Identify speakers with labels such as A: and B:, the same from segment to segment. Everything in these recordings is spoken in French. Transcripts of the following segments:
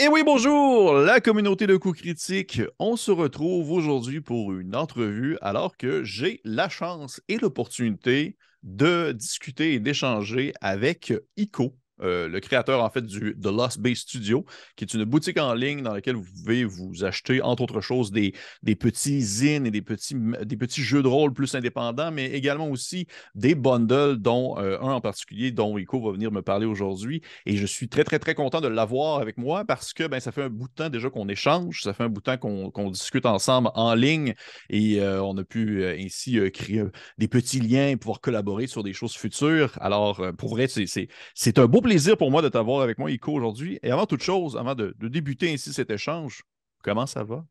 A: Et oui, bonjour, la communauté de coups critiques. On se retrouve aujourd'hui pour une entrevue alors que j'ai la chance et l'opportunité de discuter et d'échanger avec Ico. Euh, le créateur en fait du The Lost Bay Studio, qui est une boutique en ligne dans laquelle vous pouvez vous acheter, entre autres choses, des, des petits zines et des petits, des petits jeux de rôle plus indépendants, mais également aussi des bundles, dont euh, un en particulier dont Rico va venir me parler aujourd'hui. Et je suis très, très, très content de l'avoir avec moi parce que ben, ça fait un bout de temps déjà qu'on échange, ça fait un bout de temps qu'on discute ensemble en ligne et euh, on a pu ainsi créer des petits liens et pouvoir collaborer sur des choses futures. Alors, pour vrai, c'est un beau plaisir pour moi de t'avoir avec moi, Ico, aujourd'hui. Et avant toute chose, avant de, débuter ainsi cet échange, comment ça va?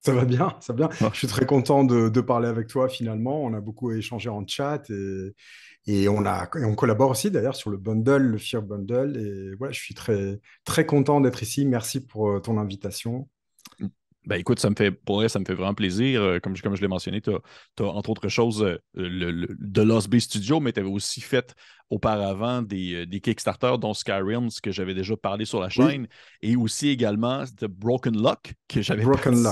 B: Ça va bien, ça va bien. Ah. Je suis très content de, parler avec toi finalement. On a beaucoup échangé en chat et, et on, a, on collabore aussi d'ailleurs sur le bundle, le Fear Bundle. Et voilà, je suis très, très content d'être ici. Merci pour euh, ton invitation.
A: Ben écoute, ça me fait, pour ça me fait vraiment plaisir. Euh, comme, comme je l'ai mentionné, tu as, entre autres choses euh, le, de Lost Bay Studio, mais tu avais aussi fait auparavant des, euh, des Kickstarter, dont Skyrim, que j'avais déjà parlé sur la chaîne, et aussi également de Broken Luck, que j'avais
B: Broken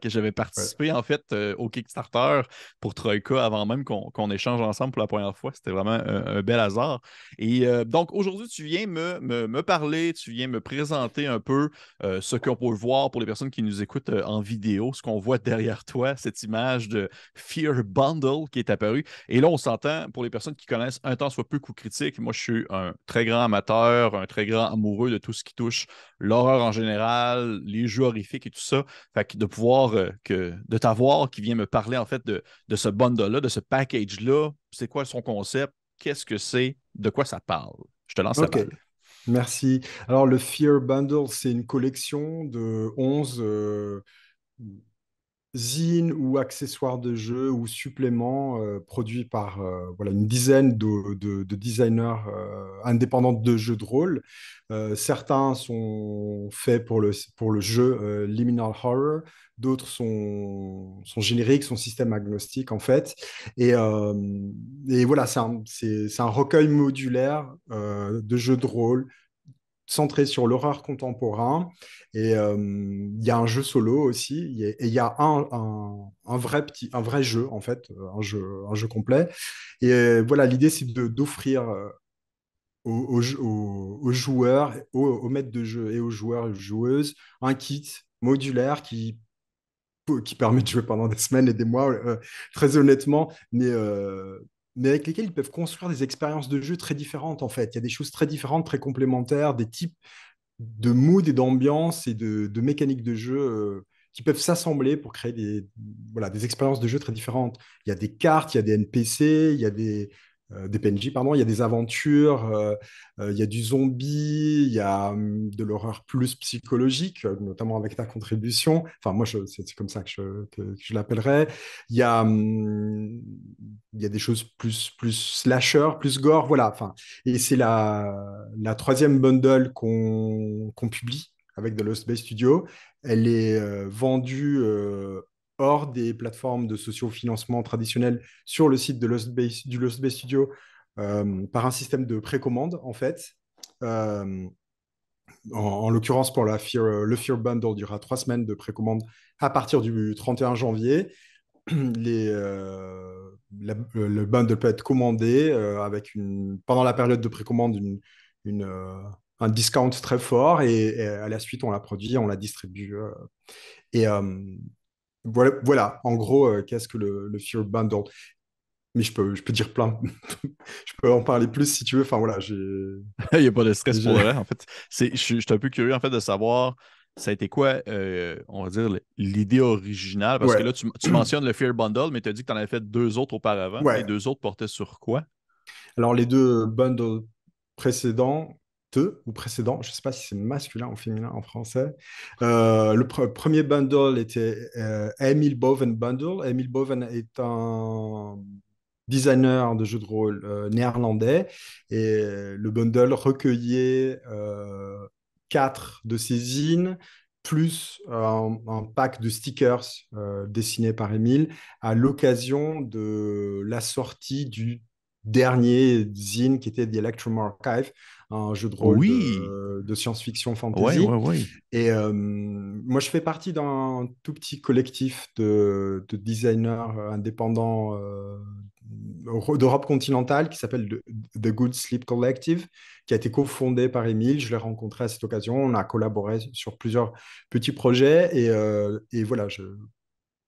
A: que j'avais participé en fait euh, au Kickstarter pour Troika avant même qu'on échange ensemble pour la première fois. C'était vraiment un, bel hasard. Et euh, donc aujourd'hui, tu viens me, me, parler, tu viens me présenter un peu ce qu'on peut voir pour les personnes qui nous écoutent en vidéo, ce qu'on voit derrière toi, cette image de Fear Bundle qui est apparue. Et là, on s'entend pour les personnes qui connaissent un temps soit peu Cookie moi, je suis un très grand amateur, un très grand amoureux de tout ce qui touche l'horreur en général, les jeux horrifiques et tout ça. Fait que de pouvoir, euh, que, de t'avoir qui vient me parler en fait de, ce bundle-là, de ce package-là, c'est quoi son concept, qu'est-ce que c'est, de quoi ça parle? Je te lance la balle.
B: Merci. Alors, le Fear Bundle, c'est une collection de 11 zine ou accessoires de jeu ou suppléments euh, produits par euh, voilà, une dizaine de, designers euh, indépendants de jeux de rôle. certains sont faits pour le, pour le jeu Liminal Horror, d'autres sont, sont génériques, sont système agnostique en fait. Et, et voilà, c'est un, recueil modulaire de jeux de rôle centré sur l'horreur contemporain. Et euh, il y a un jeu solo aussi. Et il y a un, un, vrai petit, un vrai jeu, en fait, un jeu, un jeu complet. Et euh, voilà, l'idée, c'est d'offrir euh, aux, aux, joueurs, aux, maîtres de jeu et aux joueurs et joueuses un kit modulaire qui qui permet de jouer pendant des semaines et des mois, très honnêtement, mais mais avec lesquels ils peuvent construire des expériences de jeu très différentes, en fait. Il y a des choses très différentes, très complémentaires, des types de mood et d'ambiance et de, de mécaniques de jeu euh, qui peuvent s'assembler pour créer des, des expériences de jeu très différentes. Il y a des cartes, il y a des NPC, il y a des, euh, des PNJ, pardon, il y a des aventures, euh, euh, il y a du zombie, il y a hum, de l'horreur plus psychologique, notamment avec ta contribution. Enfin, moi, c'est comme ça que je, que, l'appellerais. Il y a, hum, il y a des choses plus, plus slasher, plus gore, voilà. Enfin, et c'est la, la troisième bundle qu'on publie avec The Lost Bay Studio. Elle est vendue hors des plateformes de socio-financement traditionnelles sur le site de Lost Bay, du Lost Bay Studio euh, par un système de précommande, en fait. Euh, en, l'occurrence, pour la le Fear Bundle, il y aura trois semaines de précommande à partir du 31 janvier. Euh, le bundle peut être commandé avec une, pendant la période de précommande une, un discount très fort et, à la suite on la produit, on la distribue. et voilà, voilà, en gros, euh, qu'est-ce que le, le, Fear Bundle Mais je peux, je peux dire plein. je peux en parler plus si tu veux. Enfin, voilà, j'ai.
A: Il n'y a pas de stress pour vrai. En fait, je, je suis un peu curieux en fait, de savoir ça a été quoi, euh, on va dire, l'idée originale? Parce que là, tu, tu, mentionnes le Fear Bundle, mais tu as dit que tu en avais fait deux autres auparavant. Les deux autres portaient sur quoi?
B: Alors, les deux bundles précédents, ou précédent, je ne sais pas si c'est masculin ou féminin en français. Euh, le premier bundle était euh, Emil Boven Bundle. Emil Boven est un designer de jeux de rôle euh, néerlandais et le bundle recueillait quatre de ses zines plus un, un, pack de stickers dessinés par Emile à l'occasion de la sortie du dernier zine qui était The Electrum Archive, un jeu de rôle de, science-fiction fantasy. Et euh, moi, je fais partie d'un tout petit collectif de, designers indépendants euh, d'Europe continentale qui s'appelle The Good Sleep Collective, qui a été cofondé par Émile. Je l'ai rencontré à cette occasion. On a collaboré sur plusieurs petits projets. Et, euh, voilà, je,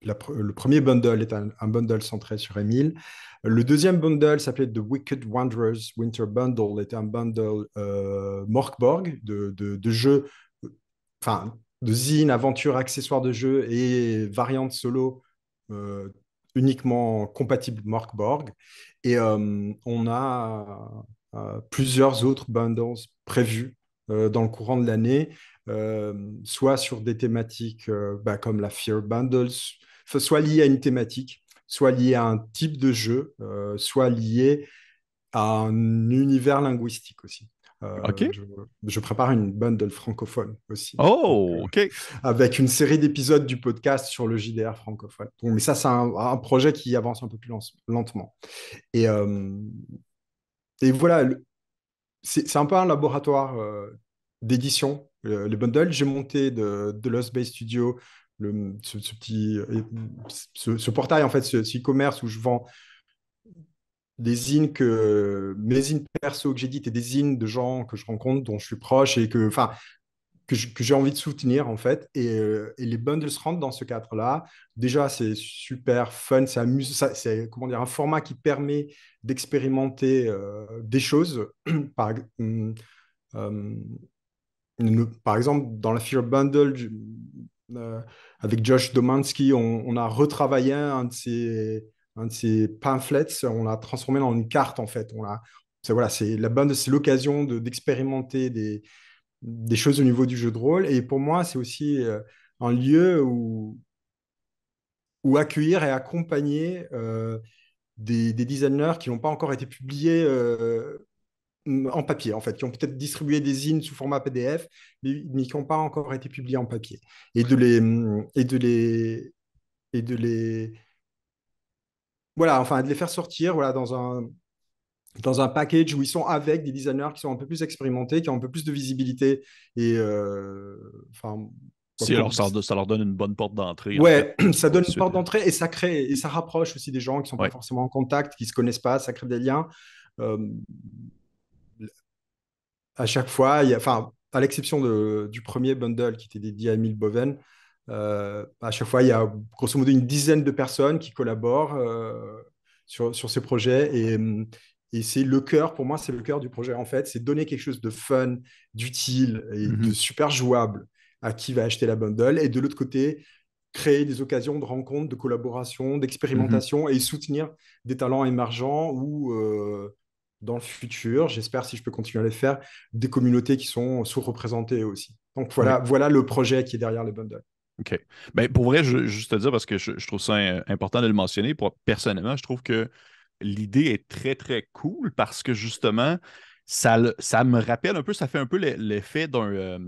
B: le premier bundle est un, bundle centré sur Emile. Le deuxième bundle s'appelait The Wicked Wanderers Winter Bundle, était un bundle euh, Morkborg de, de, jeux, enfin, de zine, aventure, accessoires de jeux et variantes solo euh, uniquement compatibles Morkborg. Et euh, on a euh, plusieurs autres bundles prévus dans le courant de l'année, soit sur des thématiques bah, comme la Fear Bundles, soit liées à une thématique, soit liées à un type de jeu, soit liées à un univers linguistique aussi.
A: Euh,
B: je, prépare une bundle francophone aussi.
A: Oh, ok.
B: avec une série d'épisodes du podcast sur le JDR francophone. mais ça, c'est un, projet qui avance un peu plus lentement. Et, euh, et voilà, c'est un peu un laboratoire euh, d'édition, les bundles. J'ai monté de, de Lost Bay Studio ce, petit ce, portail, en fait, ce e-commerce où je vends des zines que mes zines perso que j'édite et des zines de gens que je rencontre, dont je suis proche et que, enfin, que j'ai envie de soutenir en fait. Et, euh, et, les bundles rentrent dans ce cadre-là. Déjà, c'est super fun, c'est amusant, c'est comment dire un format qui permet d'expérimenter euh, des choses. par, hum, hum, par, exemple, dans la Fear Bundle, euh, avec Josh Domansky, on, a retravaillé un de ces un de pamphlets, on l'a transformé dans une carte en fait. On l'a, c'est, voilà, c'est la bonne, c'est l'occasion de, d'expérimenter des, des choses au niveau du jeu de rôle. Et pour moi, c'est aussi euh, un lieu où, où accueillir et accompagner euh, des, des, designers qui n'ont pas encore été publiés euh, en papier, en fait, qui ont peut-être distribué des zines sous format PDF, mais, mais qui n'ont pas encore été publiés en papier. Et de les, et de les, et de les voilà, enfin, de les faire sortir voilà, dans un, dans un package où ils sont avec des designers qui sont un peu plus expérimentés, qui ont un peu plus de visibilité. Et euh, enfin.
A: Si, alors ça, ça, leur donne une bonne porte d'entrée.
B: Ouais, ça donne une porte d'entrée et ça crée et ça rapproche aussi des gens qui sont pas forcément en contact, qui se connaissent pas, ça crée des liens. Euh, à chaque fois, il y a, enfin, à l'exception du premier bundle qui était dédié à Emile Boven, euh, à chaque fois, il y a grosso modo une dizaine de personnes qui collaborent euh, sur, sur, ces projets. Et, et c'est le cœur, pour moi, c'est le cœur du projet. En fait, c'est donner quelque chose de fun, d'utile et de mhm. super jouable à qui va acheter la bundle. Et de l'autre côté, créer des occasions de rencontres, de collaboration, d'expérimentation mhm. et soutenir des talents émergents ou euh, dans le futur, j'espère si je peux continuer à les faire, des communautés qui sont sous-représentées aussi. Donc voilà, voilà le projet qui est derrière les bundles.
A: OK. Ben, pour vrai, je, juste te dire, parce que je, trouve ça important de le mentionner, pour, personnellement, je trouve que l'idée est très, très cool parce que justement, ça, ça me rappelle un peu, ça fait un peu l'effet d'un. Euh,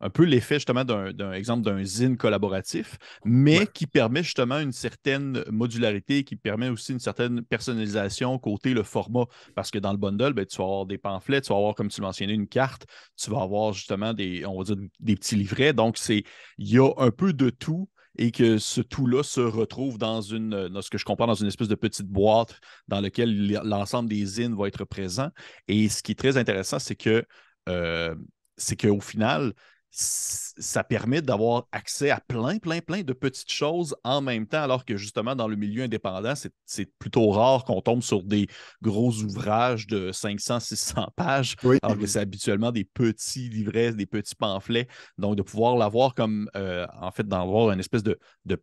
A: un peu l'effet justement d'un exemple d'un zine collaboratif, mais qui permet justement une certaine modularité, qui permet aussi une certaine personnalisation côté le format. Parce que dans le bundle, ben, tu vas avoir des pamphlets, tu vas avoir, comme tu mentionnais, une carte, tu vas avoir justement des, on va dire, des petits livrets. Donc, c'est il y a un peu de tout et que ce tout-là se retrouve dans une, dans ce que je comprends, dans une espèce de petite boîte dans laquelle l'ensemble des zines va être présent. Et ce qui est très intéressant, c'est que euh, c'est qu'au final, ça permet d'avoir accès à plein, plein, plein de petites choses en même temps, alors que justement, dans le milieu indépendant, c'est plutôt rare qu'on tombe sur des gros ouvrages de 500, 600 pages, alors que c'est habituellement des petits livrets, des petits pamphlets. Donc, de pouvoir l'avoir comme, euh, en fait, d'avoir une espèce de,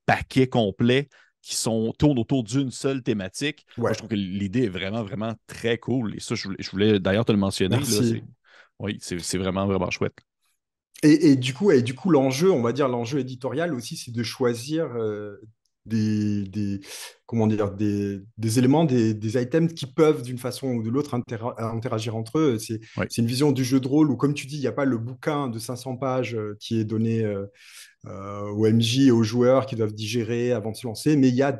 A: paquet complet qui sont, tournent autour d'une seule thématique. je trouve que l'idée est vraiment, vraiment très cool. Et ça, je voulais, d'ailleurs te le mentionner. oui, c'est vraiment, vraiment chouette.
B: Et, du coup, et du coup, l'enjeu, on va dire l'enjeu éditorial aussi, c'est de choisir euh, des, des, comment dire, des, des éléments, des, des, items qui peuvent d'une façon ou de l'autre interagir entre eux. C'est une vision du jeu de rôle où, comme tu dis, il n'y a pas le bouquin de 500 pages euh, qui est donné euh, au MJ et aux joueurs qui doivent digérer avant de se lancer, mais il y a,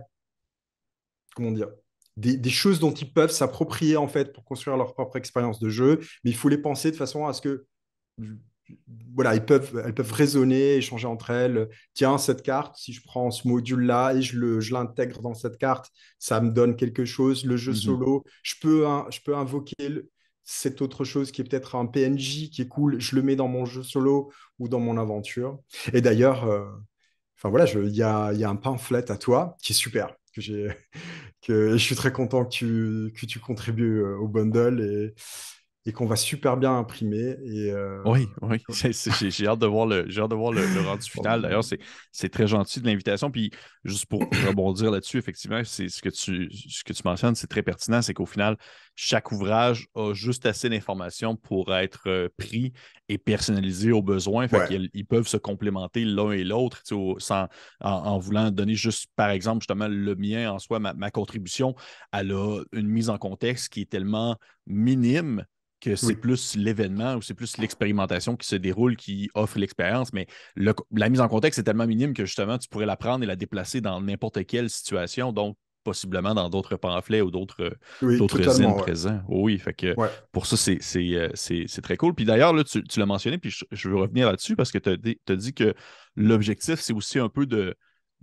B: comment dire, des, choses dont ils peuvent s'approprier en fait pour construire leur propre expérience de jeu, mais il faut les penser de façon à ce que voilà, ils peuvent, elles peuvent raisonner, échanger entre elles. Tiens, cette carte, si je prends ce module-là et je l'intègre dans cette carte, ça me donne quelque chose. Le jeu mhm. solo, je peux, je peux invoquer cette autre chose qui est peut-être un PNJ qui est cool, je le mets dans mon jeu solo ou dans mon aventure. Et d'ailleurs, euh, voilà, il y a, y a, un pamphlet à toi qui est super, que que je suis très content que tu, que tu contribues euh, au bundle et, et qu'on va super bien imprimer. Et, euh,
A: Oui, oui. J'ai hâte de voir le, hâte de voir le, rendu final. D'ailleurs, c'est très gentil de l'invitation. Puis, juste pour rebondir là-dessus, effectivement, c'est ce que tu, ce que tu mentionnes, c'est très pertinent. C'est qu'au final, chaque ouvrage a juste assez d'informations pour être euh, pris et personnalisé aux besoins. Fait ils, peuvent se complémenter l'un et l'autre en, en, voulant donner juste, par exemple, justement, le mien en soi, ma, ma contribution, elle a une mise en contexte qui est tellement minime que c'est plus l'événement ou c'est plus l'expérimentation qui se déroule qui offre l'expérience, mais la mise en contexte est tellement minime que justement, tu pourrais la prendre et la déplacer dans n'importe quelle situation, donc possiblement dans d'autres pamphlets ou d'autres oui, présents. oui, fait que pour ça, euh, c'est très cool. Puis d'ailleurs, tu, tu l'as mentionné, puis je, veux revenir là-dessus parce que tu as, dit que l'objectif, c'est aussi un peu de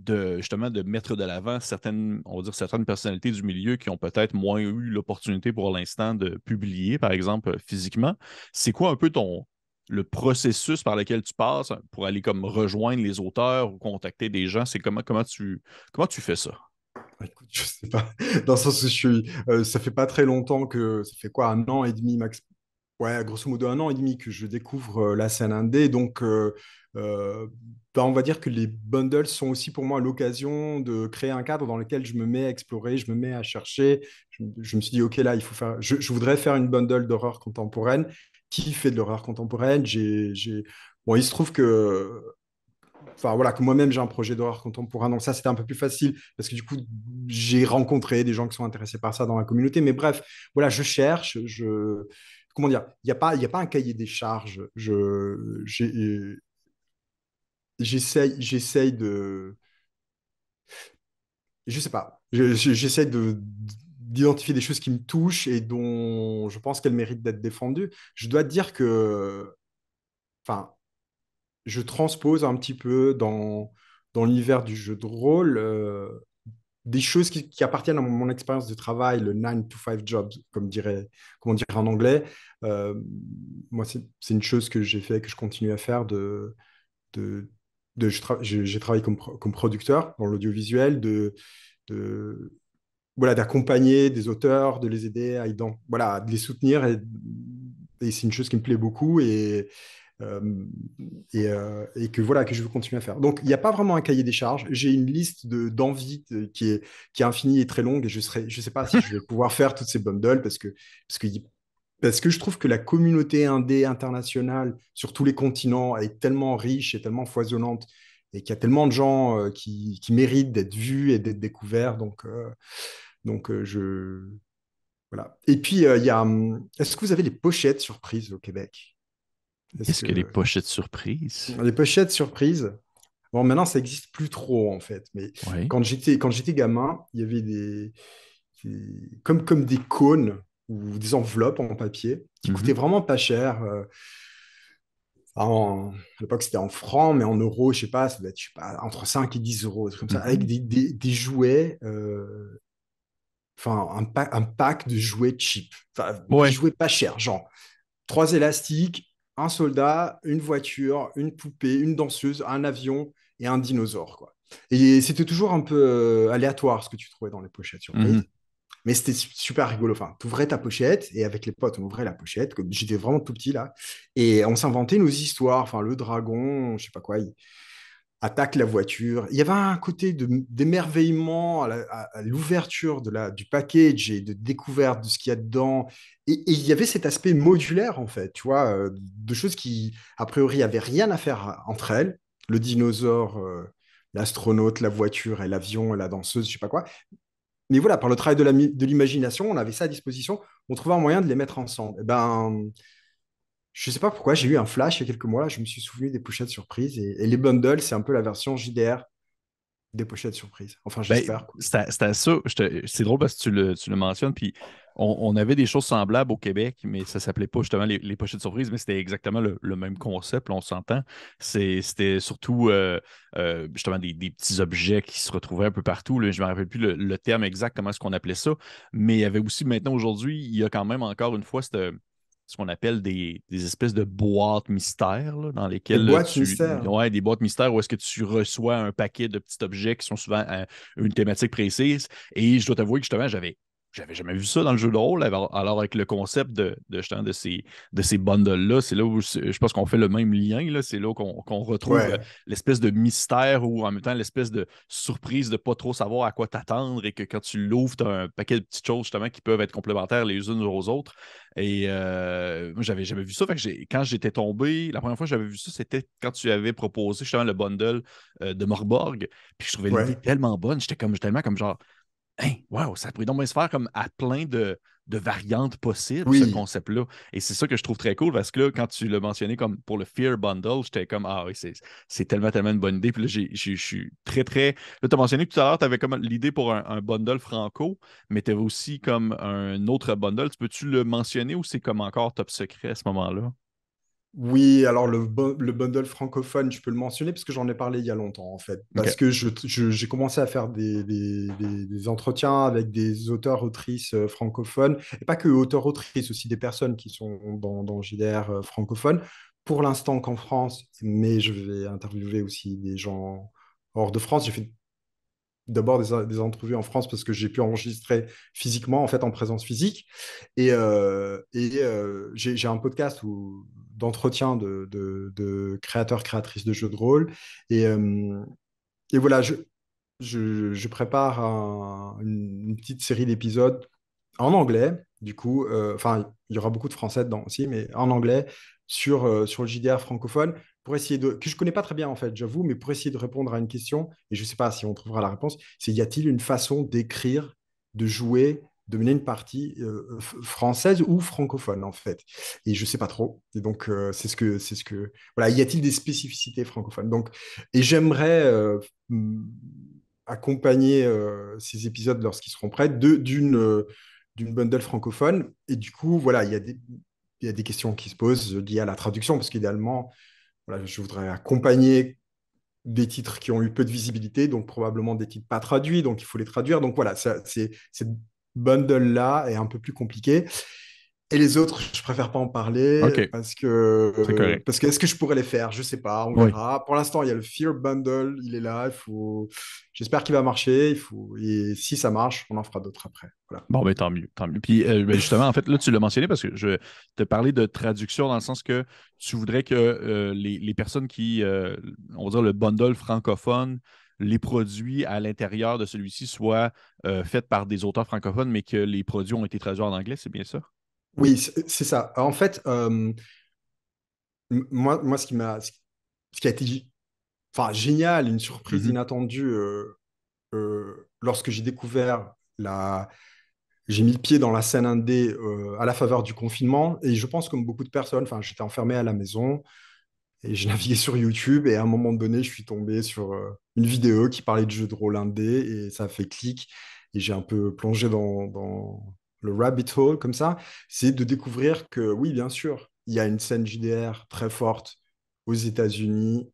A: de justement de mettre de l'avant certaines, on va dire, certaines personnalités du milieu qui ont peut-être moins eu l'opportunité pour l'instant de publier, par exemple, physiquement. C'est quoi un peu ton le processus par lequel tu passes pour aller comme rejoindre les auteurs ou contacter des gens? C'est comment, comment, tu, comment tu fais ça?
B: Bah, écoute, je sais pas. Dans le sens où je suis, euh, ça fait pas très longtemps que, ça fait quoi, un an et demi max, ouais, grosso modo un an et demi que je découvre euh, la scène indé. Donc, euh, euh, bah, on va dire que les bundles sont aussi pour moi l'occasion de créer un cadre dans lequel je me mets à explorer, je me mets à chercher. Je, me suis dit, OK, là, il faut faire. Je, voudrais faire une bundle d'horreur contemporaine. Qui fait de l'horreur contemporaine? J'ai, Bon, il se trouve que. Enfin, voilà, que moi-même, j'ai un projet d'horreur contemporain. Donc, ça, c'était un peu plus facile parce que du coup, j'ai rencontré des gens qui sont intéressés par ça dans la communauté. Mais bref, voilà, je cherche. Je comment dire, il n'y a, pas, a pas un cahier des charges. J'essaye, j'essaye de. Je sais pas. J'essaie de d'identifier des choses qui me touchent et dont je pense qu'elles méritent d'être défendues. Je dois dire que, enfin, je transpose un petit peu dans, dans l'univers du jeu de rôle euh, des choses qui, appartiennent à mon, expérience de travail, le 9 to 5 job, comme, dirait, comment dire en anglais. Euh, moi, c'est une chose que j'ai fait, que je continue à faire de j'ai travaillé comme, comme, producteur dans l'audiovisuel, de, de voilà, d'accompagner des auteurs, de les aider à voilà, de les soutenir. Et, c'est une chose qui me plaît beaucoup et, euh, et, euh, et, que voilà que je veux continuer à faire. Donc il n'y a pas vraiment un cahier des charges. J'ai une liste d'envies qui est qui est infinie et très longue et je serai je sais pas si je vais pouvoir faire toutes ces bundles parce que parce que parce que je trouve que la communauté indé internationale sur tous les continents est tellement riche et tellement foisonnante et qu'il y a tellement de gens euh, qui, qui, méritent d'être vus et d'être découverts. Donc, euh, donc euh, je. Voilà. Et puis, il y a. Hum, est-ce que vous avez les pochettes surprises au Québec?
A: Qu'est-ce que... les pochettes surprises?
B: Les pochettes surprises? Bon, maintenant, ça n'existe plus trop, en fait. Mais quand j'étais quand j'étais gamin, il y avait des, comme, comme des cônes ou des enveloppes en papier qui mhm. coûtaient vraiment pas cher. Euh, à l'époque, c'était en francs, mais en euros, je sais pas, ça doit être je sais pas, entre 5 et 10 euros, comme ça, mhm. avec des, des, jouets, euh, enfin, un, un, pack de jouets cheap, des jouets pas chers, genre trois élastiques, un soldat, une voiture, une poupée, une danseuse, un avion et un dinosaure, quoi. Et c'était toujours un peu euh, aléatoire ce que tu trouvais dans les pochettes sur mmh. Mais c'était super rigolo. Enfin, tu ouvrais ta pochette et avec les potes, on ouvrait la pochette. J'étais vraiment tout petit là. Et on s'inventait nos histoires. Enfin, le dragon, je sais pas quoi, il attaque la voiture. Il y avait un côté d'émerveillement à l'ouverture du package et de découverte de ce qu'il y a dedans. Et, il y avait cet aspect modulaire, en fait, tu vois, euh, de choses qui, a priori, n'avaient rien à faire entre elles. Le dinosaure. Euh, l'astronaute, la voiture et l'avion la danseuse, je sais pas quoi mais voilà, par le travail de l'imagination, on avait ça à disposition, on trouvait un moyen de les mettre ensemble. Et eh ben, je ne sais pas pourquoi, j'ai eu un flash il y a quelques mois, je me suis souvenu des pochettes surprises, et, les bundles, c'est un peu la version JDR des pochettes surprises. Enfin,
A: Ben,
B: j'espère.
A: C'est drôle parce que tu le, tu le mentionnes. Puis on, avait des choses semblables au Québec, mais ça s'appelait pas justement les, les pochettes surprises, mais c'était exactement le, même concept, là, on s'entend. C'était surtout euh, euh, justement des, petits objets qui se retrouvaient un peu partout. Là. Je ne me rappelle plus le, terme exact, comment est-ce qu'on appelait ça. Mais il y avait aussi maintenant aujourd'hui, il y a quand même encore une fois cette ce qu'on appelle des, espèces de boîtes mystères dans lesquelles.
B: Des boîtes
A: tu,
B: mystères.
A: Ouais, des boîtes mystères où est-ce que tu reçois un paquet de petits objets qui sont souvent à une thématique précise. Et je dois t'avouer que justement, j'avais j'avais jamais vu ça dans le jeu de rôle. Alors, avec le concept de, de, de ces, de ces bundles-là, c'est là où je pense qu'on fait le même lien. C'est là qu'on retrouve l'espèce de mystère ou en même temps l'espèce de surprise de pas trop savoir à quoi t'attendre et que quand tu l'ouvres, tu as un paquet de petites choses justement qui peuvent être complémentaires les unes aux autres. Et euh, moi, j'avais jamais vu ça. Fait que quand j'étais tombé, la première fois que j'avais vu ça, c'était quand tu avais proposé justement le bundle euh, de Morborg. Puis je trouvais l'idée tellement bonne. J'étais comme tellement comme genre Hey, wow, ça pourrait donc se faire comme à plein de, variantes possibles, ce concept-là. Et c'est ça que je trouve très cool parce que là, quand tu l'as mentionné comme pour le Fear Bundle, j'étais comme Ah oui, c'est tellement, tellement une bonne idée. Puis là, je suis très, très. Là, tu as mentionné tout à l'heure, tu avais comme l'idée pour un, bundle franco, mais tu avais aussi comme un autre bundle. Tu peux-tu le mentionner ou c'est comme encore top secret à ce moment-là?
B: Oui, alors le, le, bundle francophone, je peux le mentionner parce que j'en ai parlé il y a longtemps en fait. Parce que j'ai commencé à faire des, entretiens avec des auteurs, autrices euh, francophones, et pas que auteurs, autrices, aussi des personnes qui sont dans, dans JDR euh, francophone. Pour l'instant qu'en France, mais je vais interviewer aussi des gens hors de France. J'ai fait d'abord des, des, entrevues en France parce que j'ai pu enregistrer physiquement, en fait, en présence physique. Et, euh, et j'ai un podcast où d'entretien de, créateurs, créatrices de jeux de rôle. Et, euh, voilà, je, prépare une, petite série d'épisodes en anglais, du coup. Euh, enfin, il y aura beaucoup de français dedans aussi, mais en anglais, sur, euh, sur le JDR francophone, pour essayer de. que je connais pas très bien, en fait, j'avoue, mais pour essayer de répondre à une question, et je ne sais pas si on trouvera la réponse, c'est y a-t-il une façon d'écrire, de jouer de mener une partie euh, française ou francophone en fait. Et je sais pas trop. Et donc euh, c'est ce que c'est ce que voilà. Y a-t-il des spécificités francophones? Donc et j'aimerais euh, accompagner ces épisodes lorsqu'ils seront prêts d'une d'une bundle francophone. Et du coup voilà, il y a des il y a des questions qui se posent liées à la traduction parce qu'idéalement voilà, je voudrais accompagner des titres qui ont eu peu de visibilité, donc probablement des titres pas traduits, donc il faut les traduire. Donc voilà, c'est bundle-là est un peu plus compliqué. Et les autres, je préfère pas en parler parce que parce que est-ce que je pourrais les faire? Je sais pas, on verra. Pour l'instant, il y a le Fear Bundle, il est là. Il faut, j'espère qu'il va marcher. Il faut et si ça marche, on en fera d'autres après. Voilà.
A: Bon, mais tant mieux, tant mieux. Puis euh, ben, justement, en fait, là, tu l'as mentionné parce que je te parlais de traduction dans le sens que tu voudrais que euh, les, les, personnes qui, euh, on va dire le bundle francophone, les produits à l'intérieur de celui-ci soient euh, faits par des auteurs francophones, mais que les produits ont été traduits en anglais, c'est bien ça?
B: Oui, c'est ça. En fait, euh, moi, moi, ce qui m'a, ce qui a été enfin, génial, une surprise mm-hmm. inattendue euh, lorsque j'ai découvert la, j'ai mis le pied dans la scène indé à la faveur du confinement et je pense comme beaucoup de personnes, enfin, j'étais enfermé à la maison, et j'ai navigué sur YouTube et à un moment donné, je suis tombé sur euh, une vidéo qui parlait de jeux de rôle indé et ça a fait clic. Et j'ai un peu plongé dans, le rabbit hole comme ça. C'est de découvrir que oui, bien sûr, il y a une scène JDR très forte aux États-Unis,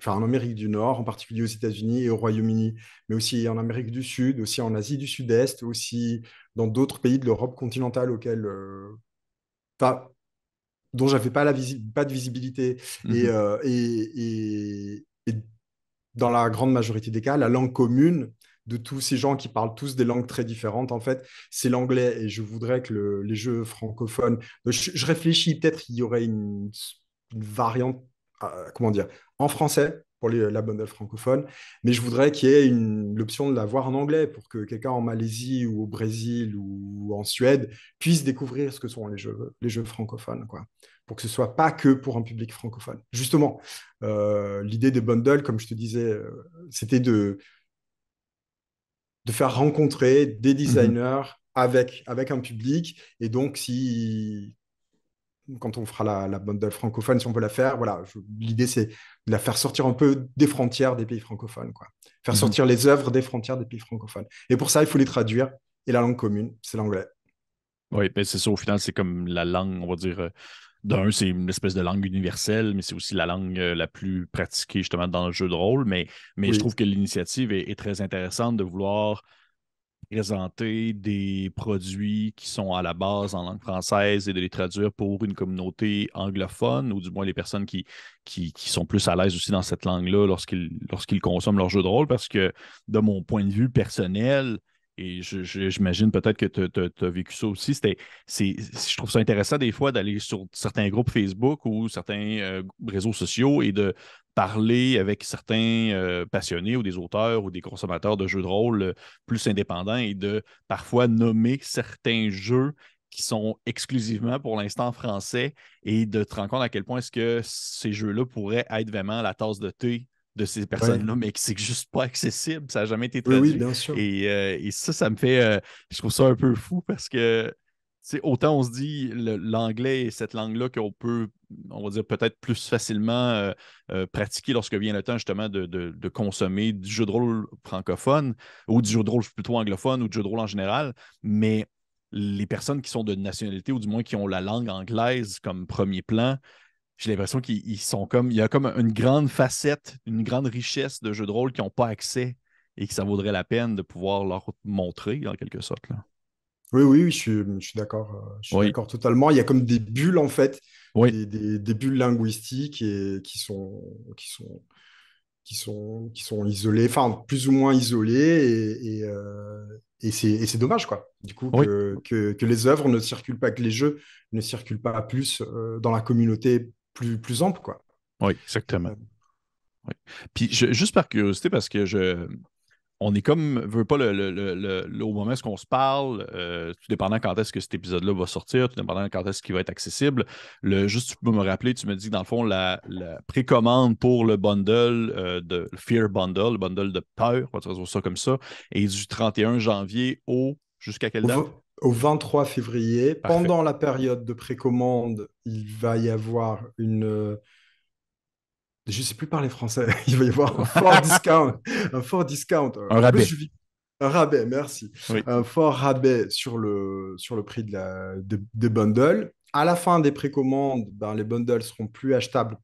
B: enfin en Amérique du Nord, en particulier aux États-Unis et au Royaume-Uni, mais aussi en Amérique du Sud, aussi en Asie du Sud-Est, aussi dans d'autres pays de l'Europe continentale auxquels. Euh, dont j'avais pas, la pas de visibilité. Mhm. Euh, et, et, dans la grande majorité des cas, la langue commune de tous ces gens qui parlent tous des langues très différentes, en fait, c'est l'anglais. Et je voudrais que les jeux francophones... Je, réfléchis, peut-être qu'il y aurait une, variante, euh, comment dire, en français, pour la bundle francophone, mais je voudrais qu'il y ait l'option de la voir en anglais pour que quelqu'un en Malaisie ou au Brésil ou en Suède puisse découvrir ce que sont les jeux, les jeux francophones, quoi, pour que ce soit pas que pour un public francophone. Justement, euh, l'idée des bundles, comme je te disais, euh, c'était de, de faire rencontrer des mmh designers avec, avec un public, et donc si quand on fera la, la bundle francophone, si on peut la faire, voilà, l'idée c'est de la faire sortir un peu des frontières des pays francophones, quoi. Faire mhm. sortir les œuvres des frontières des pays francophones. Et pour ça, il faut les traduire. Et la langue commune, c'est l'anglais.
A: Oui, mais c'est ça, au final, c'est comme la langue, on va dire. Euh, d'un, c'est une espèce de langue universelle, mais c'est aussi la langue euh, la plus pratiquée justement dans le jeu de rôle. Mais, mais je trouve que l'initiative est, très intéressante de vouloir présenter des produits qui sont à la base en langue française et de les traduire pour une communauté anglophone, ou du moins les personnes qui, sont plus à l'aise aussi dans cette langue-là lorsqu'ils lorsqu'ils consomment leur jeu de rôle, parce que de mon point de vue personnel, et j'imagine peut-être que tu as, vécu ça aussi. je trouve ça intéressant des fois d'aller sur certains groupes Facebook ou certains euh, réseaux sociaux et de parler avec certains euh, passionnés ou des auteurs ou des consommateurs de jeux de rôle euh, plus indépendants et de parfois nommer certains jeux qui sont exclusivement pour l'instant français et de te rendre compte à quel point est-ce que ces jeux-là pourraient être vraiment la tasse de thé de ces personnes-là, mais que c'est juste pas accessible. Ça n'a jamais été traduit.
B: Oui, bien sûr.
A: Euh, et, ça, ça me fait. Euh, je trouve ça un peu fou parce que autant on se dit l'anglais et cette langue-là qu'on peut, on va dire, peut-être plus facilement euh, pratiquer lorsque vient le temps justement de, consommer du jeu de rôle francophone ou du jeu de rôle plutôt anglophone ou du jeu de rôle en général. Mais les personnes qui sont de nationalité ou du moins qui ont la langue anglaise comme premier plan, j'ai l'impression qu'ils sont comme. Il y a comme une grande facette, une grande richesse de jeux de rôle qui n'ont pas accès et que ça vaudrait la peine de pouvoir leur montrer, en quelque sorte. Là.
B: Oui, oui, je suis, d'accord. Euh, je suis d'accord totalement. Il y a comme des bulles, en fait, des, bulles linguistiques et, qui, sont, qui, sont, qui, sont, qui sont isolées, enfin, plus ou moins isolées. Et, et, euh, c'est dommage, quoi. Du coup, que, que, les œuvres ne circulent pas, que les jeux ne circulent pas plus euh, dans la communauté plus, plus ample, quoi.
A: Oui, exactement. Oui. Puis juste par curiosité, parce que je. On est comme, veut pas le, le, le, au moment où on se parle, euh, tout dépendant quand est-ce que cet épisode-là va sortir, tout dépendant quand est-ce qu'il va être accessible. Le, juste, tu peux me rappeler, tu me dis que dans le fond, la, précommande pour le bundle euh, de Fear Bundle, le bundle de peur, on va dire ça comme ça, est du 31 janvier au jusqu'à quelle date?
B: Au 23 février. Pendant la période de précommande, il va y avoir une. Je ne sais plus parler français. Il va y avoir un fort discount. Un fort discount.
A: Un rabais.
B: Un rabais, merci. Un fort rabais sur le, sur le prix de la, des bundles. À la fin des précommandes, ben, les bundles seront plus achetables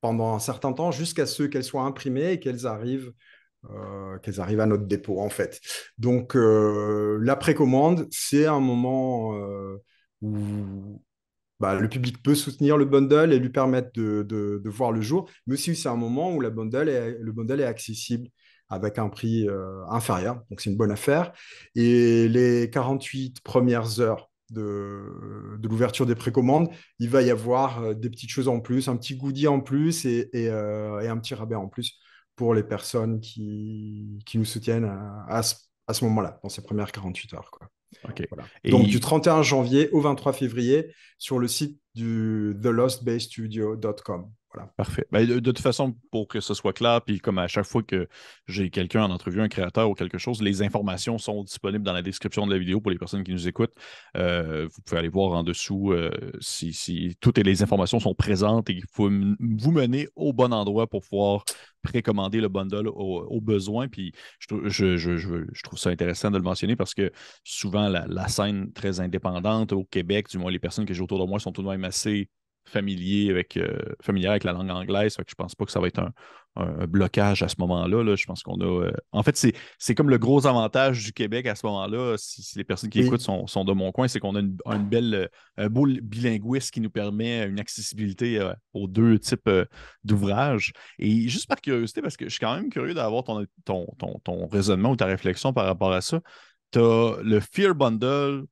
B: pendant un certain temps jusqu'à ce qu'elles soient imprimées et qu'elles arrivent euh, qu'elles arrivent à notre dépôt, en fait. Donc, euh, la précommande, c'est un moment euh, où bah, le public peut soutenir le bundle et lui permettre de, voir le jour, mais aussi c'est un moment où le bundle est accessible avec un prix inférieur, donc c'est une bonne affaire. Et les 48 premières heures de, l'ouverture des précommandes, il va y avoir des petites choses en plus, un petit goodie en plus et un petit rabais en plus pour les personnes qui, qui nous soutiennent à, à ce, moment-là, dans ces premières 48 heures. Quoi. Donc du 31 janvier au 23 février sur le site du thelostbaystudio.com.
A: Parfait. Ben, de, toute façon, pour que ce soit clair, puis comme à chaque fois que j'ai quelqu'un en entrevue, un créateur ou quelque chose, les informations sont disponibles dans la description de la vidéo pour les personnes qui nous écoutent. Euh, vous pouvez aller voir en dessous euh, si, toutes les informations sont présentes et qu'il faut vous mener au bon endroit pour pouvoir précommander le bundle au, besoin. Puis je, trouve ça intéressant de le mentionner parce que souvent, la, la scène très indépendante au Québec, du moins les personnes que j'ai autour de moi sont tout de même assez familier avec, euh, familier avec la langue anglaise. Fait que je pense pas que ça va être un, blocage à ce moment-là. Là. Je pense qu'on a. Euh, en fait, c'est comme le gros avantage du Québec à ce moment-là, si, les personnes qui écoutent sont, sont, de mon coin, c'est qu'on a une, belle, euh, un beau bilinguisme qui nous permet une accessibilité aux deux types d'ouvrages. Et juste par curiosité, parce que je suis quand même curieux d'avoir ton, ton, ton, ton raisonnement ou ta réflexion par rapport à ça. Tu as le Fear Bundle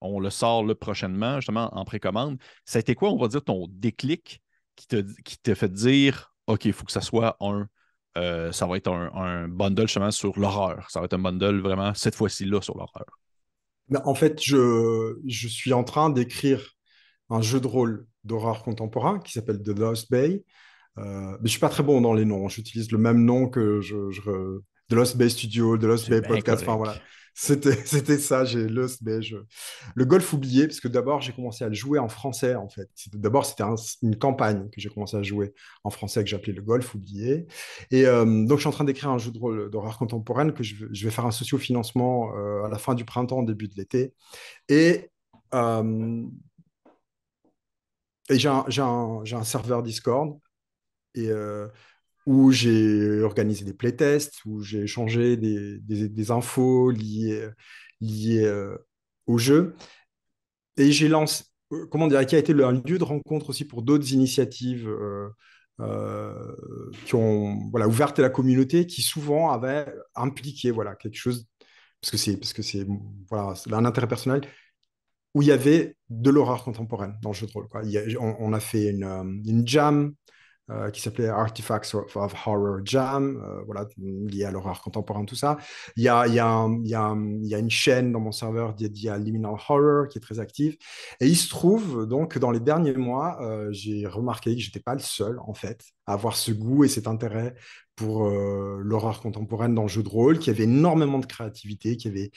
A: on le sort le prochainement, justement, en précommande. Ça a été quoi, on va dire, ton déclic qui te, qui te fait dire OK, il faut que ça soit un. Euh, ça va être un, bundle justement sur l'horreur. Ça va être un bundle vraiment cette fois-ci là sur l'horreur?
B: En fait, je, je suis en train d'écrire un jeu de rôle d'horreur contemporain qui s'appelle The Lost Bay. Euh, mais je ne suis pas très bon dans les noms. J'utilise le même nom que je, The Lost Bay Studio, The Lost Bay Podcast. Enfin, voilà C'était ça, j'ai le, le golf oublié, parce que d'abord j'ai commencé à le jouer en français en fait. D'abord c'était une campagne que j'ai commencé à jouer en français que j'appelais le golf oublié. Et euh, donc je suis en train d'écrire un jeu de rôle d'horreur contemporaine que je, vais faire un socio-financement euh, à la fin du printemps, début de l'été. Et, euh, et j'ai un, un, un, serveur Discord. Et où j'ai organisé des playtests, où j'ai échangé des, infos liées, liées euh, au jeu. Et j'ai lancé, euh, comment dire, qui a été un lieu de rencontre aussi pour d'autres initiatives euh, qui ont voilà, ouvert la communauté, qui souvent avaient impliqué voilà, quelque chose, parce que c'est, voilà, un intérêt personnel, où il y avait de l'horreur contemporaine dans le jeu de rôle. On, a fait une jam euh, qui s'appelait Artifacts of, Horror Jam, euh, voilà, lié à l'horreur contemporaine, tout ça. Il y a, y, y, y une chaîne dans mon serveur dédiée à Liminal Horror qui est très active. Et il se trouve donc que dans les derniers mois, euh, j'ai remarqué que j'étais pas le seul, en fait, à avoir ce goût et cet intérêt pour l'horreur contemporaine dans le jeu de rôle, qui avait énormément de créativité, qui avait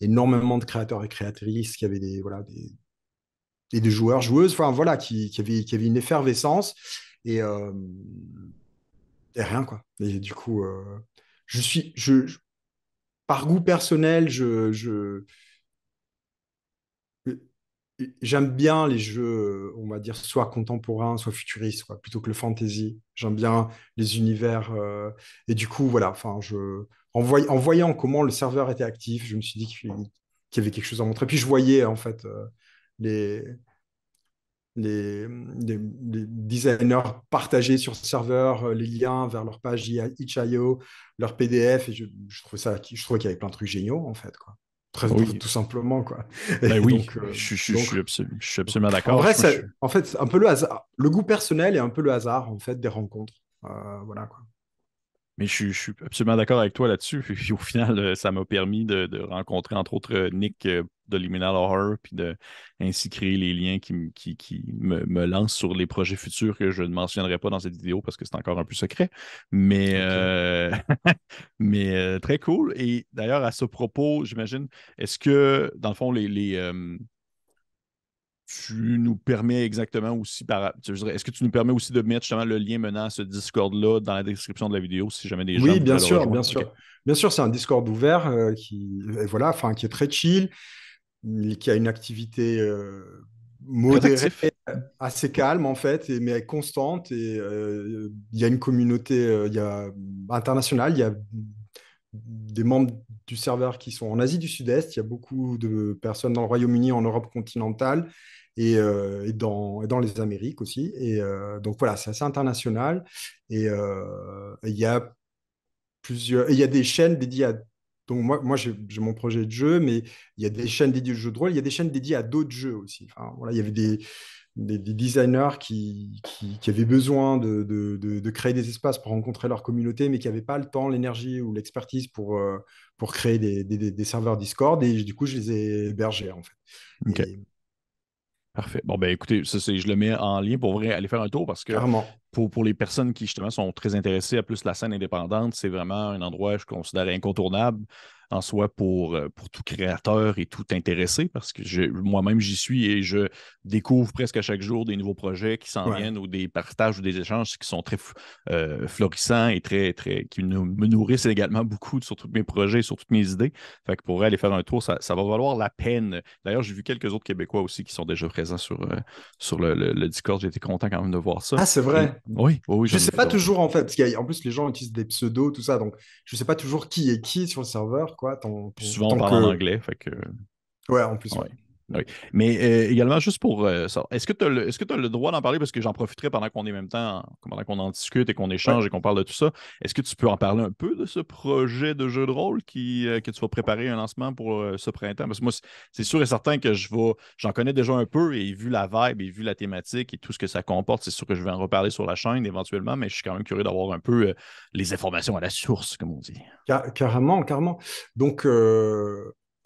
B: énormément de créateurs et créatrices, qui avaient des, voilà, et des joueurs, joueuses, enfin voilà, qui, avait, qui avait une effervescence. Et, euh, et rien, quoi. Et du coup, euh, je suis. Je, par goût personnel, je, je j'aime bien les jeux, on va dire, soit contemporains, soit futuristes, plutôt que le fantasy. J'aime bien les univers. Euh, et du coup, voilà, je, en, voyant comment le serveur était actif, je me suis dit qu'il y avait quelque chose à montrer. Puis je voyais, en fait, les, les, designers partager sur serveur euh, les liens vers leur page itch.io, leur PDF, et je, je trouvais ça, je trouvais qu'il y avait plein de trucs géniaux en fait, quoi. Très, tout simplement, quoi.
A: Ben oui, euh, je, je, suis absolument d'accord.
B: En vrai, en fait, un peu le hasard, le goût personnel et un peu le hasard en fait des rencontres, euh, voilà quoi.
A: Mais je, suis absolument d'accord avec toi là-dessus. Puis au final, euh, ça m'a permis de, rencontrer, entre autres, euh, Nick euh, de Liminal Horror, puis de ainsi créer les liens qui, qui, me, lancent sur les projets futurs que je ne mentionnerai pas dans cette vidéo parce que c'est encore un peu secret. Mais, mais très cool. Et d'ailleurs, à ce propos, j'imagine, est-ce que, dans le fond, les, tu nous permets exactement aussi par. Est-ce que tu nous permets aussi de mettre justement le lien menant à ce Discord-là dans la description de la vidéo si jamais des gens.
B: Oui, bien sûr, bien sûr. Bien sûr, c'est un Discord ouvert euh, qui, voilà, enfin, qui est très chill, qui a une activité euh, modérée, assez calme en fait, et, mais constante. Et euh, il y a une communauté il y a, internationale, il y a des membres du serveur qui sont en Asie du Sud-Est. Il y a beaucoup de personnes dans le Royaume-Uni, en Europe continentale et, euh, dans, les Amériques aussi. Et euh, donc voilà, c'est assez international. Et euh, il y a plusieurs, il y a des chaînes dédiées à. Donc moi, moi j'ai mon projet de jeu, mais il y a des chaînes dédiées au jeu de rôle. Il y a des chaînes dédiées à d'autres jeux aussi. Enfin, voilà, il y avait des des, designers qui, qui, avaient besoin de, de, de, créer des espaces pour rencontrer leur communauté, mais qui n'avaient pas le temps, l'énergie ou l'expertise pour, pour créer des, des, des, serveurs Discord. Et du coup, je les ai hébergés, en fait.
A: Parfait. Bon, ben écoutez, ça, je le mets en lien pour aller faire un tour parce que pour, pour, les personnes qui justement sont très intéressées à plus la scène indépendante, c'est vraiment un endroit, je considère, incontournable en soi pour, euh, pour tout créateur et tout intéressé parce que moi-même j'y suis et je découvre presque à chaque jour des nouveaux projets qui s'en viennent ou des partages ou des échanges qui sont très euh, florissants et très, très qui me nourrissent également beaucoup sur tous mes projets, sur toutes mes idées. Fait que pour aller faire un tour, ça, va valoir la peine. D'ailleurs, j'ai vu quelques autres Québécois aussi qui sont déjà présents sur, euh, sur le, Discord. J'ai été content quand même de voir ça.
B: Ah, c'est vrai.
A: Oui, oui,
B: Je ne sais pas toujours en fait, parce qu'en plus les gens utilisent des pseudos, tout ça, donc je ne sais pas toujours qui est qui sur le serveur. Quoi,
A: Souvent, on parle en anglais. Fait que...
B: Ouais, en plus.
A: Oui. Mais euh, également, juste pour euh, ça, est-ce que tu as, le, le droit d'en parler? Parce que j'en profiterai pendant qu'on est même temps, pendant qu'on en discute et qu'on échange et qu'on parle de tout ça. Est-ce que tu peux en parler un peu de ce projet de jeu de rôle qui, euh, que tu vas préparer un lancement pour ce printemps? Parce que moi, c'est sûr et certain que je vais, j'en connais déjà un peu et vu la vibe et vu la thématique et tout ce que ça comporte, c'est sûr que je vais en reparler sur la chaîne éventuellement, mais je suis quand même curieux d'avoir un peu les informations à la source, comme on dit.
B: carrément, carrément. Donc,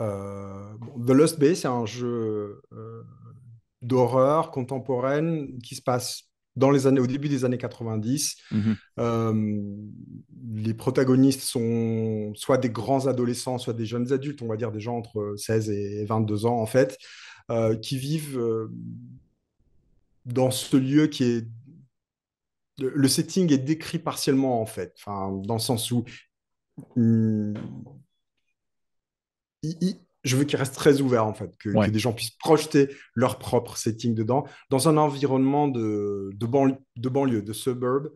B: euh, The Lost Bay, c'est un jeu euh, d'horreur contemporaine qui se passe dans les années, au début des années 90. Mhm. Euh, les protagonistes sont soit des grands adolescents, soit des jeunes adultes, on va dire des gens entre 16 et 22 ans en fait, euh, qui vivent euh, dans ce lieu qui est... Le setting est décrit partiellement en fait, enfin, dans le sens où je veux qu'il reste très ouvert en fait, que, des gens puissent projeter leur propre setting dedans, dans un environnement de, de, de banlieue, de suburb,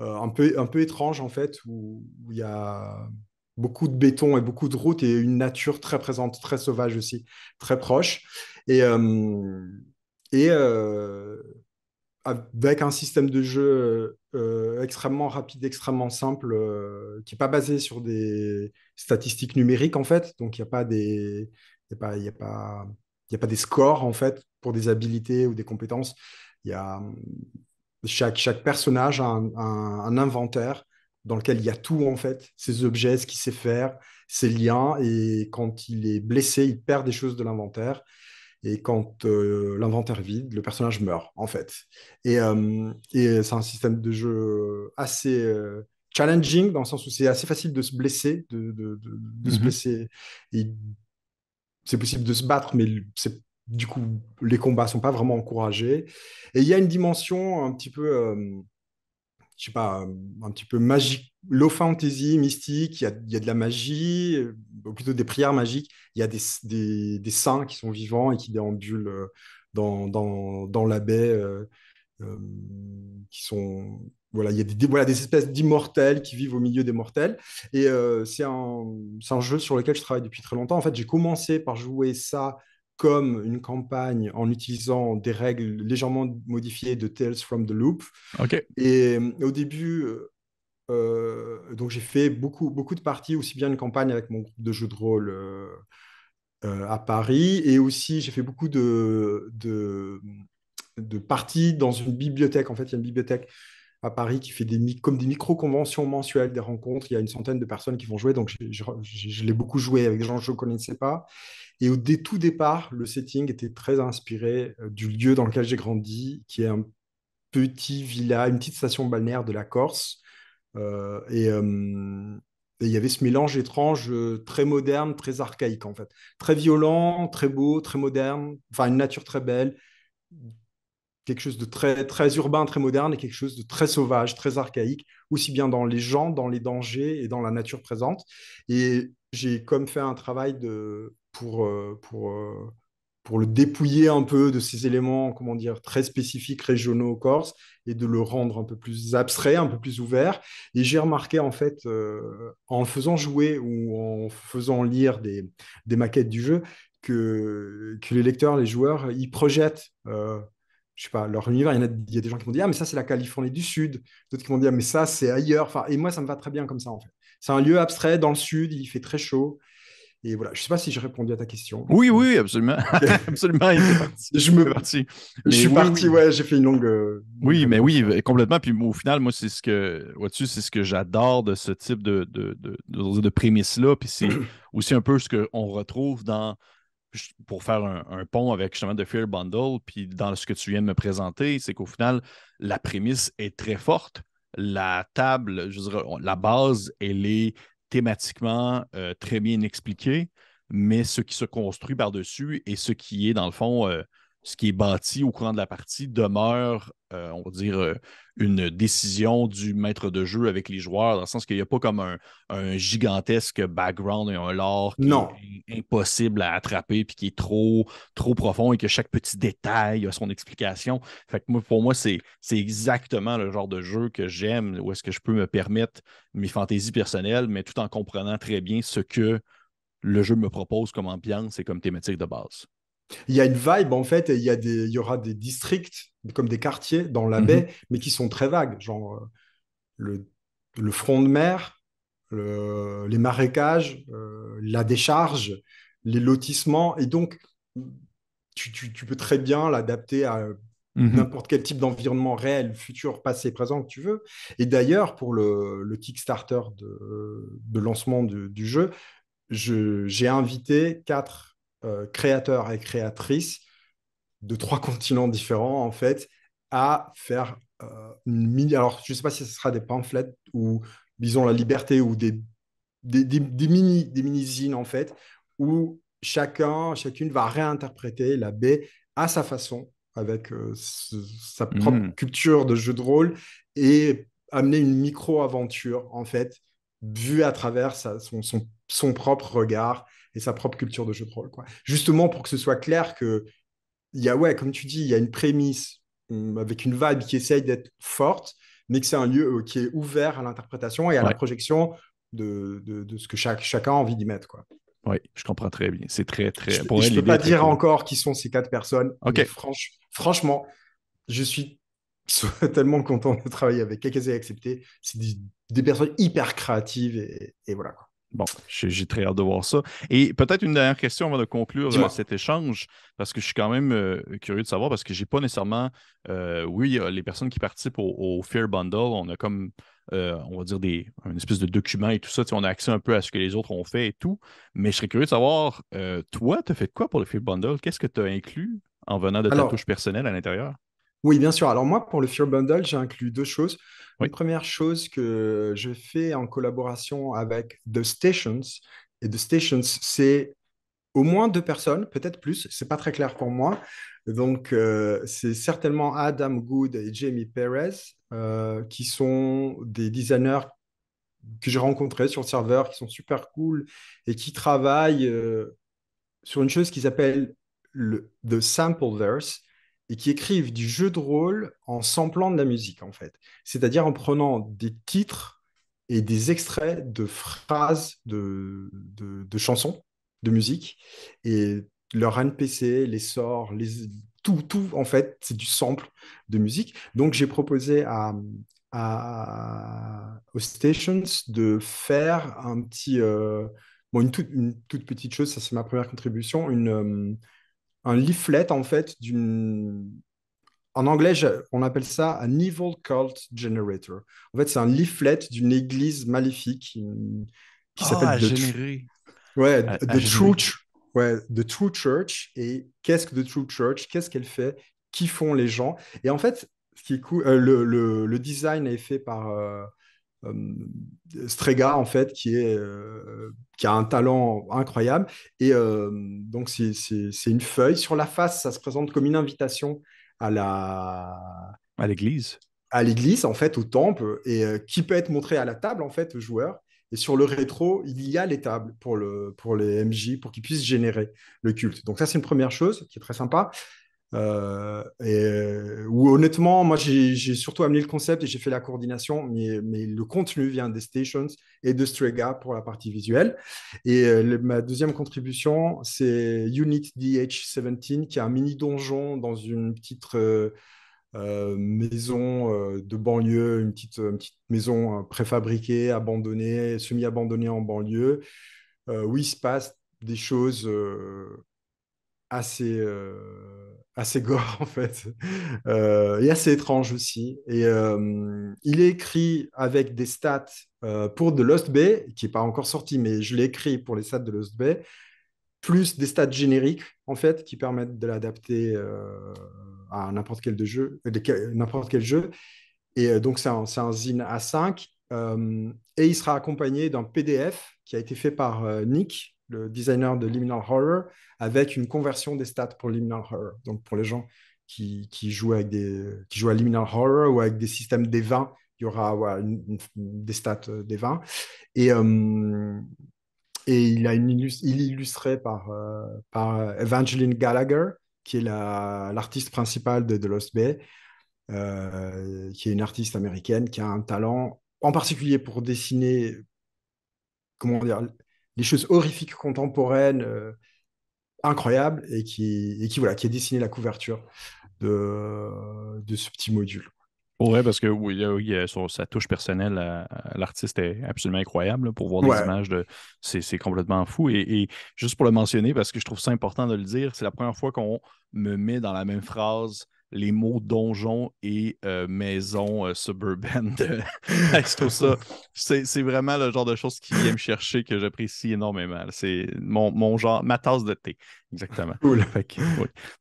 B: euh, un, peu, un peu étrange en fait, où il y a beaucoup de béton et beaucoup de routes et une nature très présente, très sauvage aussi, très proche. Et, euh, et euh, avec un système de jeu extrêmement rapide, extrêmement simple, qui n'est pas basé sur des statistiques numériques en fait. Donc il n'y a pas des, a a a pas des scores en fait pour des habilités ou des compétences. Il y a chaque, chaque personnage a un, inventaire dans lequel il y a tout, en fait, ses objets, ce qu'il sait faire, ses liens. Et quand il est blessé, il perd des choses de l'inventaire. Et quand euh, l'inventaire vide, le personnage meurt, en fait. Et, euh, et c'est un système de jeu assez euh, challenging, dans le sens où c'est assez facile de se blesser, de, de, de, se mhm. blesser. C'est possible de se battre, mais du coup, les combats sont pas vraiment encouragés. Et il y a une dimension un petit peu, je sais pas, un petit peu magique, low fantasy, mystique. Il y a, y a de la magie, ou plutôt des prières magiques. Il y a des, des, des, saints qui sont vivants et qui déambulent euh, dans, dans, dans la baie, euh, qui sont voilà, il y a des, voilà, des espèces d'immortels qui vivent au milieu des mortels. Et c'est un, un, jeu sur lequel je travaille depuis très longtemps. En fait, j'ai commencé par jouer ça comme une campagne en utilisant des règles légèrement modifiées de Tales from the Loop. Et euh, au début, euh, euh, donc j'ai fait beaucoup, beaucoup de parties, aussi bien une campagne avec mon groupe de jeux de rôle à Paris, et aussi j'ai fait beaucoup de, de, de, parties dans une bibliothèque. En fait, il y a une bibliothèque à Paris qui fait des, comme des micro-conventions mensuelles, des rencontres. Il y a une centaine de personnes qui vont jouer, donc je, je l'ai beaucoup joué avec des gens que je ne connaissais pas. Et au tout départ, le setting était très inspiré euh, du lieu dans lequel j'ai grandi, qui est un petit village, une petite station balnéaire de la Corse. Euh, euh, et il y avait ce mélange étrange, très moderne, très archaïque en fait. Très violent, très beau, très moderne, enfin une nature très belle, quelque chose de très, très urbain, très moderne et quelque chose de très sauvage, très archaïque, aussi bien dans les gens, dans les dangers et dans la nature présente. Et j'ai comme fait un travail de, pour, euh, pour, euh, pour le dépouiller un peu de ces éléments, comment dire, très spécifiques, régionaux Corse, et de le rendre un peu plus abstrait, un peu plus ouvert. Et j'ai remarqué, en fait, euh, en faisant jouer ou en faisant lire des, des maquettes du jeu, que, que les lecteurs, les joueurs, ils projettent je sais pas, leur univers. Il y, a, il y a des gens qui vont dire, ah, mais ça, c'est la Californie du Sud. D'autres qui vont dire, mais ça, c'est ailleurs. Enfin, et moi, ça me va très bien comme ça, en fait. C'est un lieu abstrait dans le Sud, il fait très chaud. Et voilà, je ne sais pas si j'ai répondu à ta question.
A: Oui, oui, absolument. absolument,
B: Je me parti. Je suis parti, ouais, j'ai fait une longue. Euh,
A: oui, mais oui, complètement. Puis au final, moi, c'est ce que, vois-tu, c'est ce que j'adore de ce type de, de, de, de prémisse-là. Puis c'est aussi un peu ce qu'on retrouve dans, pour faire un, pont avec justement The Fear Bundle, puis dans ce que tu viens de me présenter, c'est qu'au final, la prémisse est très forte. La table, je dirais, la base, elle est thématiquement euh, très bien expliqué, mais ce qui se construit par-dessus et ce qui est, dans le fond, euh, ce qui est bâti au courant de la partie demeure, euh, on va dire, une décision du maître de jeu avec les joueurs, dans le sens qu'il n'y a pas comme un, gigantesque background et un lore qui est impossible à attraper puis qui est trop, trop profond et que chaque petit détail a son explication. Fait que moi, pour moi, c'est exactement le genre de jeu que j'aime, où est-ce que je peux me permettre mes fantaisies personnelles, mais tout en comprenant très bien ce que le jeu me propose comme ambiance et comme thématique de base.
B: Il y a une vibe, en fait, et il y, a des, il y aura des districts, comme des quartiers dans la mhm. baie, mais qui sont très vagues, genre euh, le, le front de mer, les marécages, euh, la décharge, les lotissements. Et donc, tu, tu, peux très bien l'adapter à mhm. n'importe quel type d'environnement réel, futur, passé, présent que tu veux. Et d'ailleurs, pour le, le Kickstarter de, de lancement du jeu, j'ai invité quatre euh, créateurs et créatrices de trois continents différents, en fait, à faire euh, une mini. Alors, je ne sais pas si ce sera des pamphlets ou disons, la liberté ou des, des, des, mini, des mini-zines, en fait, où chacun, chacune va réinterpréter la baie à sa façon, avec euh, sa propre hmm. culture de jeu de rôle, et amener une micro-aventure, en fait, vue à travers son, son, son, propre regard et sa propre culture de jeu de rôle. Quoi. Justement pour que ce soit clair que, il y a, ouais, comme tu dis, il y a une prémisse hum, avec une vibe qui essaye d'être forte, mais que c'est un lieu euh, qui est ouvert à l'interprétation et à la projection de, de, de, ce que chaque, chacun a envie d'y mettre. Quoi.
A: Oui, je comprends très bien. C'est très, très.
B: Je ne peux pas dire encore qui sont ces quatre personnes. Ok. franchement, je suis tellement content de travailler avec KKZ accepté. C'est des, personnes hyper créatives et, et voilà. Quoi.
A: Bon, j'ai très hâte de voir ça. Et peut-être une dernière question avant de conclure euh, cet échange, parce que je suis quand même euh, curieux de savoir, parce que j'ai pas nécessairement, euh, oui, les personnes qui participent au, Fear Bundle, on a comme, on va dire, des, une espèce de document et tout ça, on a accès un peu à ce que les autres ont fait et tout, mais je serais curieux de savoir, toi, tu as fait quoi pour le Fear Bundle? Qu'est-ce que tu as inclus en venant de ta touche personnelle à l'intérieur?
B: Oui, bien sûr. Alors moi, pour le Fear Bundle, j'ai inclus deux choses. Une première chose que je fais en collaboration avec The Stations. Et The Stations, c'est au moins deux personnes, peut-être plus. C'est pas très clair pour moi. Donc, euh, c'est certainement Adam Good et Jamie Perez, euh, qui sont des designers que j'ai rencontrés sur le serveur, qui sont super cool et qui travaillent euh, sur une chose qu'ils appellent le The Sample Verse et qui écrivent du jeu de rôle en samplant de la musique, en fait. C'est-à-dire en prenant des titres et des extraits de phrases de, de, chansons, de musique, et leur NPC, les sorts, les, tout, tout, en fait, c'est du sample de musique. Donc, j'ai proposé à, à, aux stations de faire un petit... Euh, bon, une, toute, une toute petite chose, ça c'est ma première contribution, une... Euh, un leaflet, en fait, d'une. En anglais, on appelle ça un evil cult generator. En fait, c'est un leaflet d'une église maléfique qui,
A: qui s'appelle The,
B: ouais, the True ouais, The True Church. Et qu'est-ce que The True Church? Qu'est-ce qu'elle fait? Qui font les gens? Et en fait, ce qui est cool, euh, le, le, le, design est fait par euh, Strega, en fait, qui, est, euh, qui a un talent incroyable. Et euh, donc, c'est une feuille. Sur la face, ça se présente comme une invitation à la...
A: À l'église.
B: À l'église, en fait, au temple, et qui peut être montré à la table, en fait, aux joueurs. Et sur le rétro, il y a les tables pour, le, pour les MJ, pour qu'ils puissent générer le culte. Donc ça, c'est une première chose qui est très sympa. Euh, euh, où honnêtement, moi j'ai surtout amené le concept et j'ai fait la coordination, mais, le contenu vient des stations et de Strega pour la partie visuelle. Et euh, ma deuxième contribution, c'est Unit DH17, qui est un mini donjon dans une petite maison de banlieue, une petite maison préfabriquée, abandonnée, semi-abandonnée en banlieue, où il se passe des choses assez assez gore en fait, euh, et assez étrange aussi. Et euh, il est écrit avec des stats euh, pour The Lost Bay, qui n'est pas encore sorti, mais je l'ai écrit pour les stats de Lost Bay, plus des stats génériques en fait qui permettent de l'adapter à n'importe quel, jeu, n'importe quel jeu. Et donc c'est un, un, zine A5 et il sera accompagné d'un PDF qui a été fait par Nick, le designer de Liminal Horror, avec une conversion des stats pour Liminal Horror. Donc pour les gens qui, qui jouent, avec des, qui jouent à Liminal Horror ou avec des systèmes des 20, il y aura des stats euh, des 20. Et, euh, et il, a une il est illustré par, euh, par Evangeline Gallagher, qui est l'artiste principal de The Lost Bay, qui est une artiste américaine qui a un talent, en particulier pour dessiner comment dire, des choses horrifiques contemporaines euh, incroyables et qui, et qui, voilà, qui a dessiné la couverture de, de ce petit module.
A: Ouais, parce que oui, oui sur sa touche personnelle, l'artiste est absolument incroyable pour voir des images de. C'est complètement fou. Et, et, juste pour le mentionner, parce que je trouve ça important de le dire, c'est la première fois qu'on me met dans la même phrase les mots donjon et euh, maison euh, suburbaine de ça. C'est vraiment le genre de choses qui vient me chercher que j'apprécie énormément. C'est mon, mon, genre, ma tasse de thé. Exactement.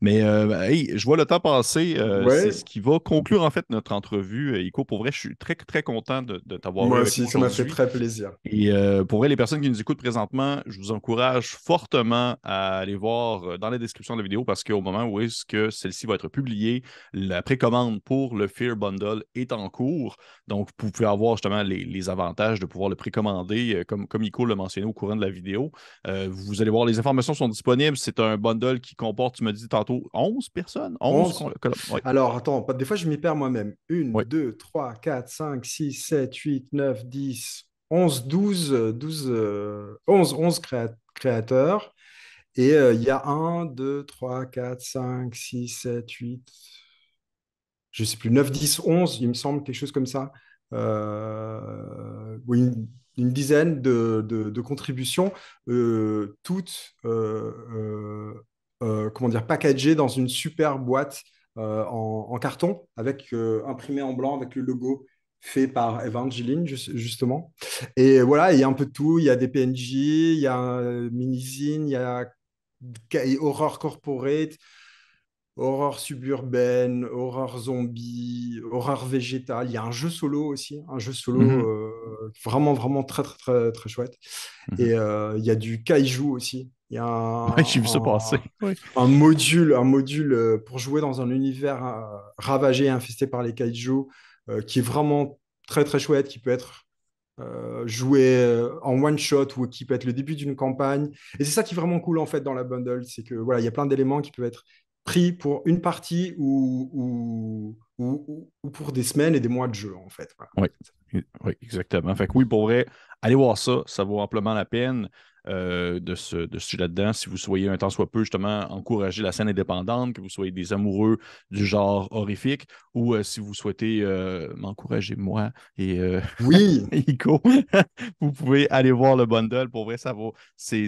A: Mais je vois le temps passer. C'est ce qui va conclure en fait notre entrevue. Ico, pour vrai, je suis très, très content de, de t'avoir
B: Moi aussi, ça m'a fait très plaisir.
A: Et pour vrai, les personnes qui nous écoutent présentement, je vous encourage fortement à aller voir dans la description de la vidéo parce qu'au moment où est-ce que celle-ci va être publiée, la précommande pour le Fear Bundle est en cours. Donc, vous pouvez avoir justement les, avantages de pouvoir le précommander, comme, comme Ico l'a mentionné au courant de la vidéo. vous allez voir, les informations sont disponibles. C'est un bundle qui comporte, tu me dis tantôt, 11 personnes? 11,
B: Alors, attends, des fois, je m'y perds moi-même. 1, 2, 3, 4, 5, 6, 7, 8, 9, 10, 11, 12, 12 11, 11 créateurs. Et euh, il y a 1, 2, 3, 4, 5, 6, 7, 8, je ne sais plus, 9, 10, 11, il me semble, quelque chose comme ça. Euh, oui, une dizaine de, contributions, euh, toutes euh, euh, comment dire, packagées dans une super boîte en, carton, avec imprimé en blanc avec le logo fait par Evangeline, justement. Et voilà, il y a un peu de tout. Il y a des PNJ, il y a mini-zine, il y a Horror Corporate, horreur suburbaine, horreur zombie, horreur végétale. Il y a un jeu solo aussi, un jeu solo mhm. euh, vraiment, vraiment très, très, très, très chouette. Mhm. Et euh, il y a du kaiju aussi. Il y a un,
A: J'ai vu ça passer.
B: un module, un module euh, pour jouer dans un univers ravagé et infesté par les kaiju qui est vraiment très, très chouette, qui peut être joué en one shot ou qui peut être le début d'une campagne. Et c'est ça qui est vraiment cool en fait dans la bundle, c'est que voilà, il y a plein d'éléments qui peuvent être pris pour une partie ou, ou, ou, pour des semaines et des mois de jeu, en fait.
A: Oui. exactement. Fait que oui, pour vrai, allez voir ça, ça vaut amplement la peine. Euh, de ce, de ce là-dedans. Si vous soyez un temps soit peu, justement, encourager la scène indépendante, que vous soyez des amoureux du genre horrifique, ou euh, si vous souhaitez euh, m'encourager, moi et
B: oui.
A: Ico, vous pouvez aller voir le bundle. Pour vrai, ça vaut. C'est,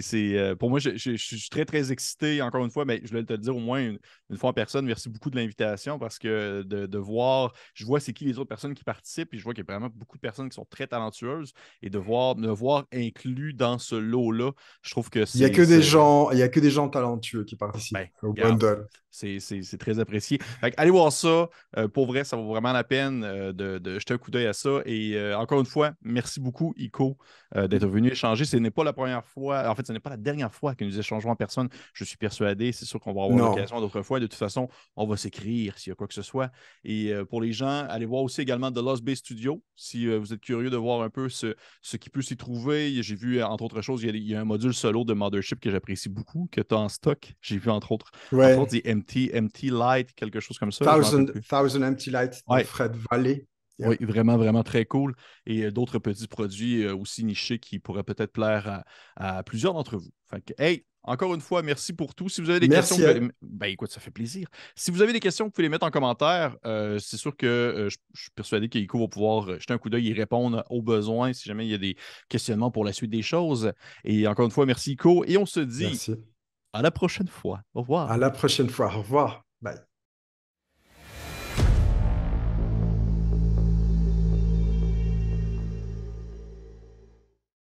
A: pour moi, je, suis très, très excité, encore une fois, mais je voulais te le dire au moins une, fois en personne. Merci beaucoup de l'invitation parce que de, voir, je vois c'est qui les autres personnes qui participent et je vois qu'il y a vraiment beaucoup de personnes qui sont très talentueuses et de voir, me voir inclus dans ce lot-là je trouve que
B: Il n'y a que des gens, il y a que des gens talentueux qui participent ben, au bundle.
A: C'est très apprécié. allez voir ça. Euh, pour vrai, ça vaut vraiment la peine euh, de, jeter un coup d'œil à ça. Et euh, encore une fois, merci beaucoup, Ico, d'être venu échanger. Ce n'est pas la première fois, en fait, ce n'est pas la dernière fois que nous échangeons en personne. Je suis persuadé. C'est sûr qu'on va avoir l'occasion d'autres fois. De toute façon, on va s'écrire s'il y a quoi que ce soit. Et pour les gens, allez voir aussi également The Lost Bay Studio. Si vous êtes curieux de voir un peu ce, ce qui peut s'y trouver, j'ai vu, entre autres choses, il y, a, un module solo de Mothership que j'apprécie beaucoup, que tu as en stock. J'ai vu, entre autres, entre autres, Empty, Light, quelque chose comme ça.
B: Thousand, Thousand Empty Light de Fred Valley.
A: Oui, vraiment, vraiment très cool. Et euh, d'autres petits produits euh, aussi nichés qui pourraient peut-être plaire à, plusieurs d'entre vous. Fait que, hey, encore une fois, merci pour tout. Si vous avez des questions, ben écoute, ça fait plaisir. Si vous avez des questions, vous pouvez les mettre en commentaire. Euh, c'est sûr que je, suis persuadé qu'Ico va pouvoir jeter un coup d'œil et répondre aux besoins si jamais il y a des questionnements pour la suite des choses. Et encore une fois, merci Ico. Et on se dit à la prochaine fois. Au revoir.
B: À la prochaine fois. Au revoir. Bye.